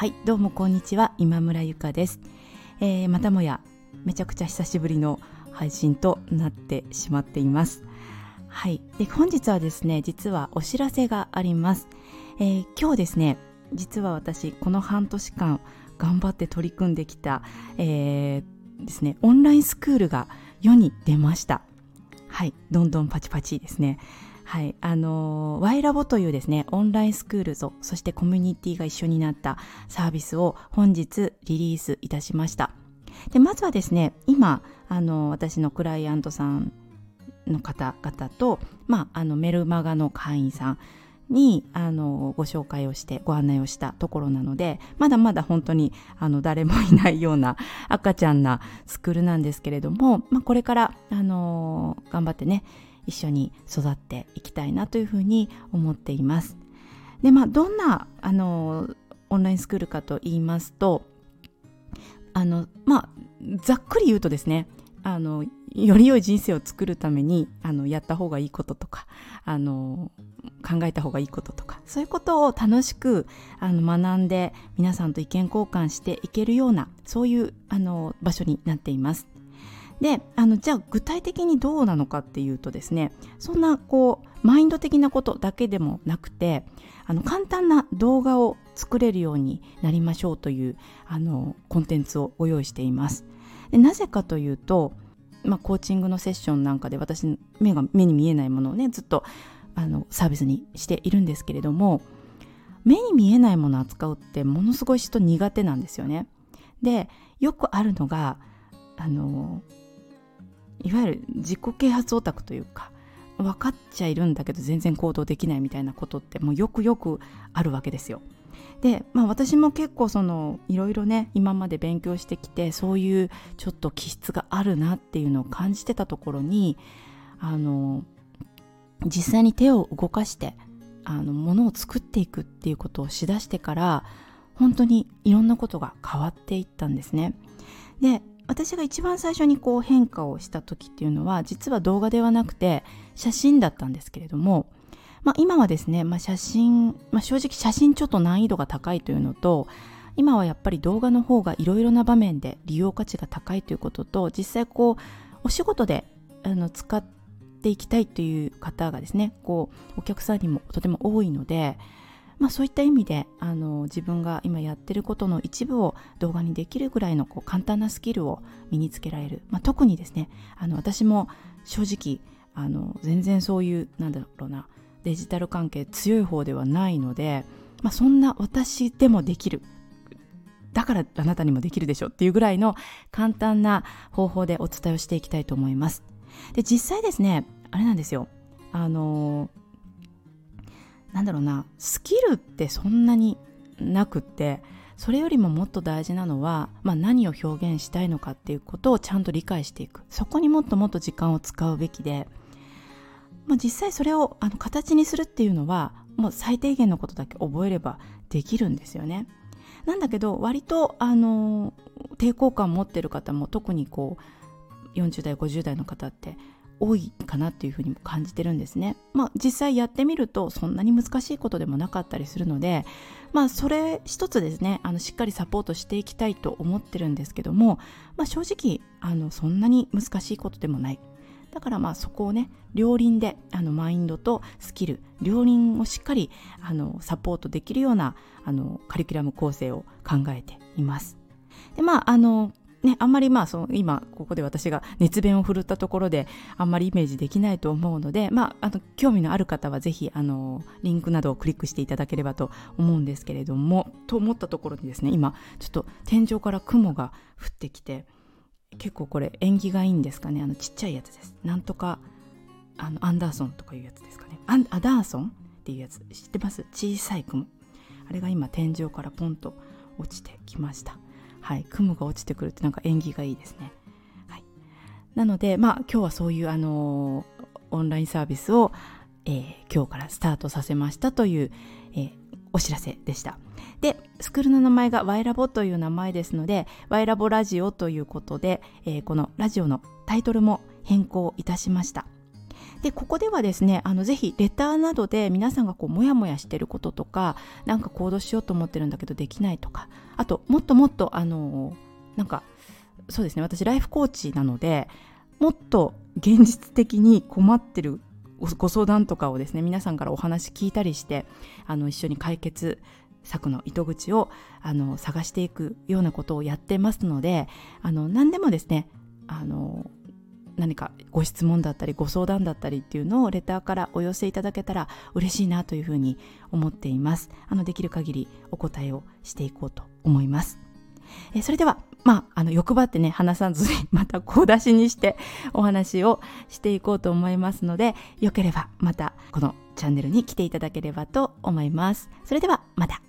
はいどうもこんにちは今村ゆかです、えー、またもやめちゃくちゃ久しぶりの配信となってしまっています。はいで本日はですね実はお知らせがあります、えー、今日ですね実は私この半年間頑張って取り組んできた、えー、ですねオンラインスクールが世に出ました。はいどんどんパチパチですね。はい、あの、ワイラボというですね、オンラインスクールと、そしてコミュニティが一緒になったサービスを本日リリースいたしました。で、まずはですね、今、あの、私のクライアントさんの方々と、まあ、あの、メルマガの会員さんに、あの、ご紹介をして、ご案内をしたところなので、まだまだ本当に、あの、誰もいないような赤ちゃんなスクールなんですけれども、まあ、これから、あの頑張ってね、一緒に育っていきたいなというふうに思っています。でまあどんなあのオンラインスクールかと言いますとあのまあざっくり言うとですねあのより良い人生を作るためにあのやった方がいいこととかあの考えた方がいいこととかそういうことを楽しくあの学んで皆さんと意見交換していけるようなそういうあの場所になっています。であのじゃあ具体的にどうなのかっていうとですねそんなこうマインド的なことだけでもなくてあの簡単な動画を作れるようになりましょうというあのコンテンツをご用意しています。でなぜかというと、まあ、コーチングのセッションなんかで私目が目に見えないものをねずっとあのサービスにしているんですけれども目に見えないものを扱うってものすごい人苦手なんですよね。でよくあるのがあのいわゆる自己啓発オタクというか分かっちゃいるんだけど全然行動できないみたいなことってもうよくよくあるわけですよ。で、まあ、私も結構そのいろいろね今まで勉強してきてそういうちょっと気質があるなっていうのを感じてたところにあの実際に手を動かしてあの物を作っていくっていうことをしだしてから本当にいろんなことが変わっていったんですね。で私が一番最初にこう変化をした時っていうのは実は動画ではなくて写真だったんですけれども、まあ、今はですね、まあ、写真、まあ、正直写真ちょっと難易度が高いというのと今はやっぱり動画の方がいろいろな場面で利用価値が高いということと実際こうお仕事であの使っていきたいという方がですねこうお客さんにもとても多いのでまあ、そういった意味であの自分が今やってることの一部を動画にできるぐらいのこう簡単なスキルを身につけられる、まあ、特にですねあの私も正直あの全然そういうなんだろうなデジタル関係強い方ではないので、まあ、そんな私でもできる。だからあなたにもできるでしょっていうぐらいの簡単な方法でお伝えをしていきたいと思います。で実際ですねあれなんですよ。あのなんだろうなスキルってそんなになくってそれよりももっと大事なのは、まあ、何を表現したいのかっていうことをちゃんと理解していくそこにもっともっと時間を使うべきで、まあ、実際それをあの形にするっていうのはもう最低限のことだけ覚えればできるんですよね。なんだけど割とあの抵抗感持ってる方も特にこう40代50代の方って多いかなっていうふうにも感じてるんですね。まあ実際やってみるとそんなに難しいことでもなかったりするのでまあそれ一つですねあのしっかりサポートしていきたいと思ってるんですけども、まあ、正直あのそんなに難しいことでもない。だからまあそこをね両輪であのマインドとスキル両輪をしっかりあのサポートできるようなあのカリキュラム構成を考えています。でまああのね、あんまりまあその今ここで私が熱弁を振るったところであんまりイメージできないと思うので、まあ、あの興味のある方はぜひあのリンクなどをクリックしていただければと思うんですけれどもと思ったところにですね今ちょっと天井から雲が降ってきて結構これ縁起がいいんですかね。あのちっちゃいやつです。なんとかあのアンダーソンとかいうやつですかね。アアダーソンっていうやつ。知ってます？小さい雲。あれが今天井からポンと落ちてきました。はい、雲が落ちてくるってなんか縁起がいいですね。はい、なので、まあ、今日はそういう、あの、オンラインサービスを、えー、今日からスタートさせましたという、えー、お知らせでした。で、スクールの名前がワイラボという名前ですので、ワイラボラジオということで、えー、このラジオのタイトルも変更いたしました。でここではですねあのぜひレターなどで皆さんがこうモヤモヤしてることとかなんか行動しようと思ってるんだけどできないとかあともっともっとあのなんかそうですね私ライフコーチなのでもっと現実的に困ってるご相談とかをですね皆さんからお話聞いたりしてあの一緒に解決策の糸口をあの探していくようなことをやってますのであの何でもですねあの何かご質問だったりご相談だったりっていうのをレターからお寄せいただけたら嬉しいなというふうに思っています。あのできる限りお答えをしていこうと思います。えそれではまあ、あの欲張ってね話さずにまた小出しにしてお話をしていこうと思いますのでよければまたこのチャンネルに来ていただければと思います。それではまた。